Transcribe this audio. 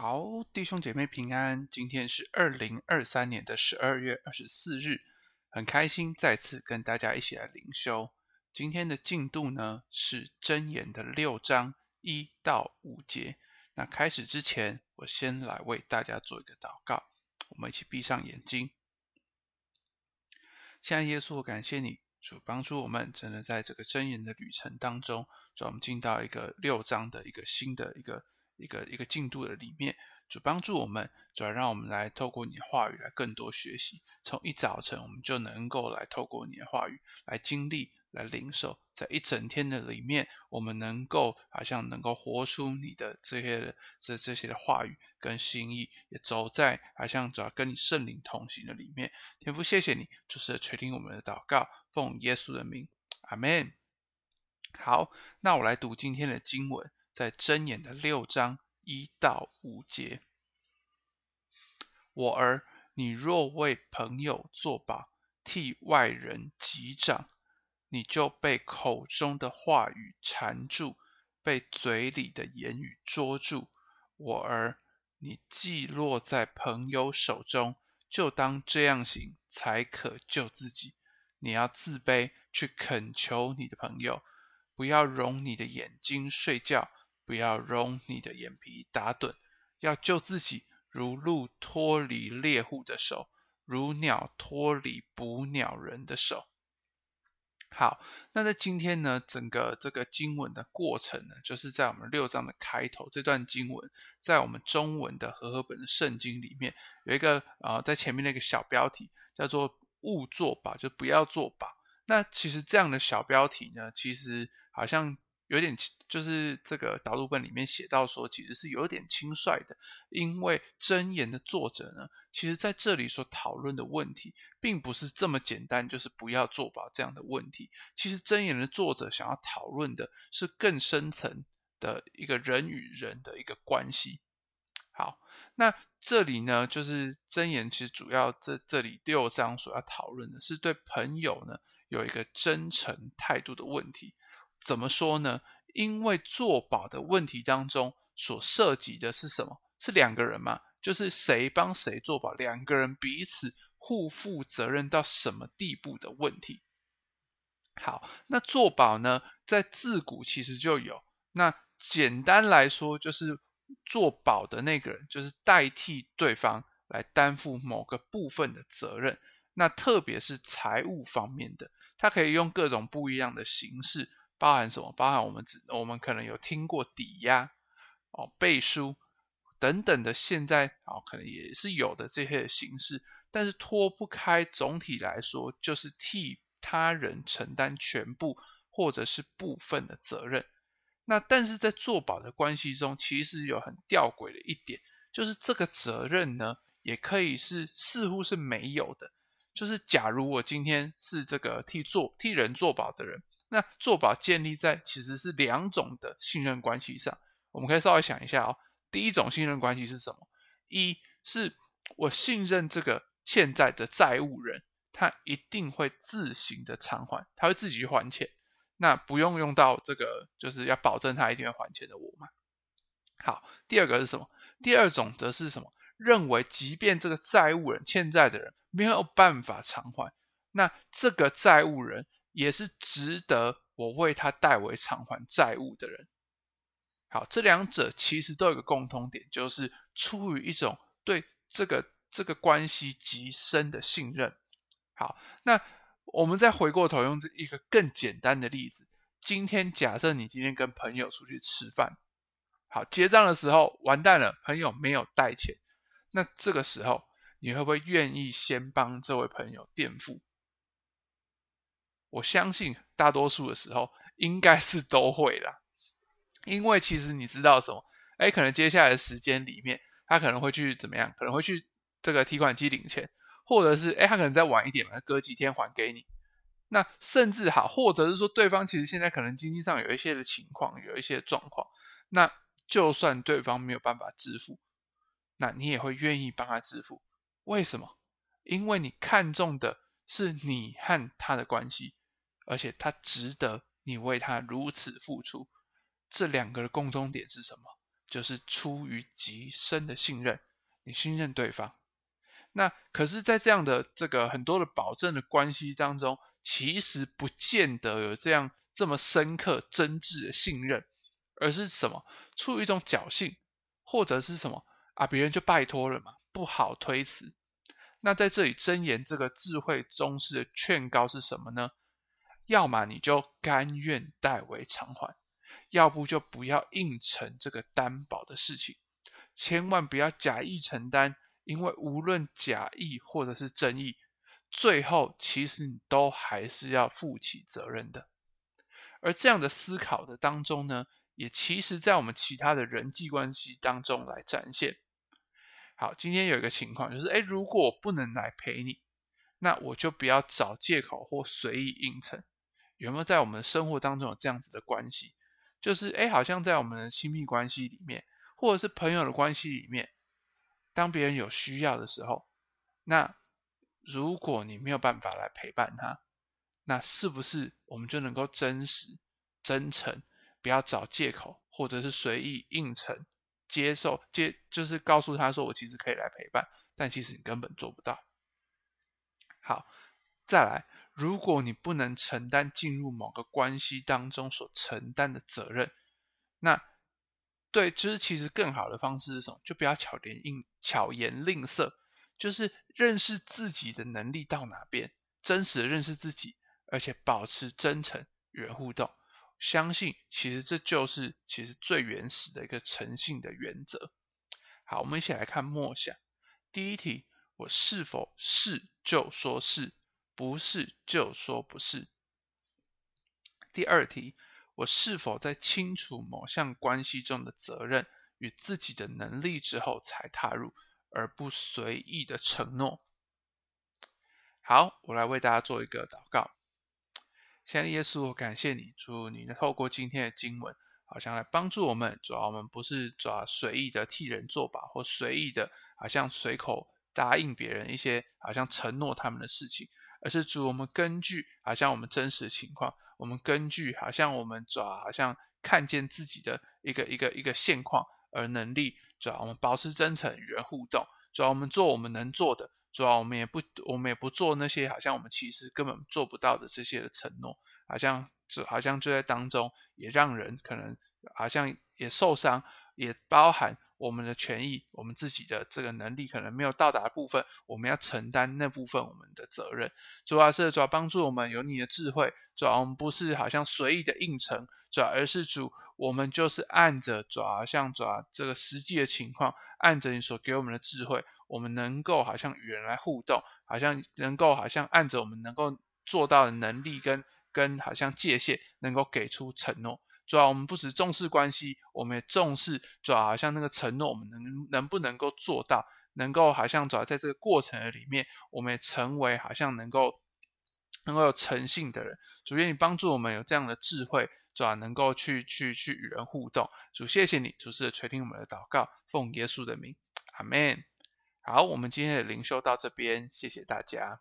好，弟兄姐妹平安。今天是二零二三年的十二月二十四日，很开心再次跟大家一起来灵修。今天的进度呢是真言的六章一到五节。那开始之前，我先来为大家做一个祷告。我们一起闭上眼睛。现在耶稣，感谢你，主帮助我们，真的在这个真言的旅程当中，让我们进到一个六章的一个新的一个。一个一个进度的里面，主帮助我们，主要让我们来透过你的话语来更多学习。从一早晨，我们就能够来透过你的话语来经历、来领受，在一整天的里面，我们能够好像能够活出你的这些的这这些的话语跟心意，也走在好像主要跟你圣灵同行的里面。天父，谢谢你，就是垂听我们的祷告，奉耶稣的名，阿门。好，那我来读今天的经文。在箴言的六章一到五节，我儿，你若为朋友作保，替外人击掌，你就被口中的话语缠住，被嘴里的言语捉住。我儿，你既落在朋友手中，就当这样行，才可救自己。你要自卑，去恳求你的朋友，不要容你的眼睛睡觉。不要容你的眼皮打盹，要救自己，如鹿脱离猎户的手，如鸟脱离捕鸟人的手。好，那在今天呢，整个这个经文的过程呢，就是在我们六章的开头这段经文，在我们中文的和合本的圣经里面有一个啊、呃，在前面那个小标题叫做“勿作保”，就不要作保。那其实这样的小标题呢，其实好像。有点就是这个导读本里面写到说，其实是有点轻率的，因为箴言的作者呢，其实在这里所讨论的问题，并不是这么简单，就是不要作保这样的问题。其实箴言的作者想要讨论的是更深层的一个人与人的一个关系。好，那这里呢，就是箴言其实主要这这里六章所要讨论的是对朋友呢有一个真诚态度的问题。怎么说呢？因为做保的问题当中所涉及的是什么？是两个人嘛？就是谁帮谁做保，两个人彼此互负责任到什么地步的问题。好，那做保呢，在自古其实就有。那简单来说，就是做保的那个人，就是代替对方来担负某个部分的责任。那特别是财务方面的，他可以用各种不一样的形式。包含什么？包含我们只我们可能有听过抵押、哦背书等等的，现在哦可能也是有的这些形式，但是脱不开总体来说，就是替他人承担全部或者是部分的责任。那但是在做保的关系中，其实有很吊诡的一点，就是这个责任呢，也可以是似乎是没有的。就是假如我今天是这个替做替人做保的人。那做保建立在其实是两种的信任关系上，我们可以稍微想一下哦。第一种信任关系是什么？一是我信任这个欠债的债务人，他一定会自行的偿还，他会自己去还钱，那不用用到这个，就是要保证他一定会还钱的我嘛。好，第二个是什么？第二种则是什么？认为即便这个债务人欠债的人没有办法偿还，那这个债务人。也是值得我为他代为偿还债务的人。好，这两者其实都有个共通点，就是出于一种对这个这个关系极深的信任。好，那我们再回过头用这一个更简单的例子，今天假设你今天跟朋友出去吃饭，好，结账的时候完蛋了，朋友没有带钱，那这个时候你会不会愿意先帮这位朋友垫付？我相信大多数的时候应该是都会啦，因为其实你知道什么？哎，可能接下来的时间里面，他可能会去怎么样？可能会去这个提款机领钱，或者是哎，他可能再晚一点嘛，隔几天还给你。那甚至好，或者是说对方其实现在可能经济上有一些的情况，有一些状况。那就算对方没有办法支付，那你也会愿意帮他支付。为什么？因为你看重的是你和他的关系。而且他值得你为他如此付出，这两个的共通点是什么？就是出于极深的信任，你信任对方。那可是，在这样的这个很多的保证的关系当中，其实不见得有这样这么深刻、真挚的信任，而是什么？出于一种侥幸，或者是什么啊？别人就拜托了嘛，不好推辞。那在这里，箴言这个智慧宗师的劝告是什么呢？要么你就甘愿代为偿还，要不就不要应承这个担保的事情，千万不要假意承担。因为无论假意或者是真意，最后其实你都还是要负起责任的。而这样的思考的当中呢，也其实在我们其他的人际关系当中来展现。好，今天有一个情况就是，哎，如果我不能来陪你，那我就不要找借口或随意应承。有没有在我们的生活当中有这样子的关系？就是，哎，好像在我们的亲密关系里面，或者是朋友的关系里面。当别人有需要的时候，那如果你没有办法来陪伴他，那是不是我们就能够真实、真诚，不要找借口，或者是随意应承、接受接，就是告诉他说我其实可以来陪伴，但其实你根本做不到。好，再来，如果你不能承担进入某个关系当中所承担的责任，那。对，就是其实更好的方式是什么？就不要巧言令巧言令色，就是认识自己的能力到哪边，真实的认识自己，而且保持真诚与人互动。相信其实这就是其实最原始的一个诚信的原则。好，我们一起来看默想。第一题，我是否是就说是，不是就说不是。第二题。我是否在清楚某项关系中的责任与自己的能力之后才踏入，而不随意的承诺？好，我来为大家做一个祷告。亲爱的耶稣，我感谢你，祝，你透过今天的经文，好像来帮助我们。主要我们不是主要随意的替人作保，或随意的，好像随口答应别人一些，好像承诺他们的事情。而是主，我们根据好像我们真实情况，我们根据好像我们主要好像看见自己的一个一个一个现况而能力，主要我们保持真诚与人互动，主要我们做我们能做的，主要我们也不我们也不做那些好像我们其实根本做不到的这些的承诺，好像这好像就在当中也让人可能好像也受伤，也包含。我们的权益，我们自己的这个能力可能没有到达的部分，我们要承担那部分我们的责任。主要是主要帮助我们有你的智慧，主要我们不是好像随意的应承，主要而是主，我们就是按着主要像主要这个实际的情况，按着你所给我们的智慧，我们能够好像与人来互动，好像能够好像按着我们能够做到的能力跟跟好像界限，能够给出承诺。主要我们不只重视关系，我们也重视主要好像那个承诺，我们能能不能够做到，能够好像主要在这个过程里面，我们也成为好像能够能够有诚信的人。主愿你帮助我们有这样的智慧，主要能够去去去与人互动。主谢谢你，主是垂听我们的祷告，奉耶稣的名，阿门。好，我们今天的灵修到这边，谢谢大家。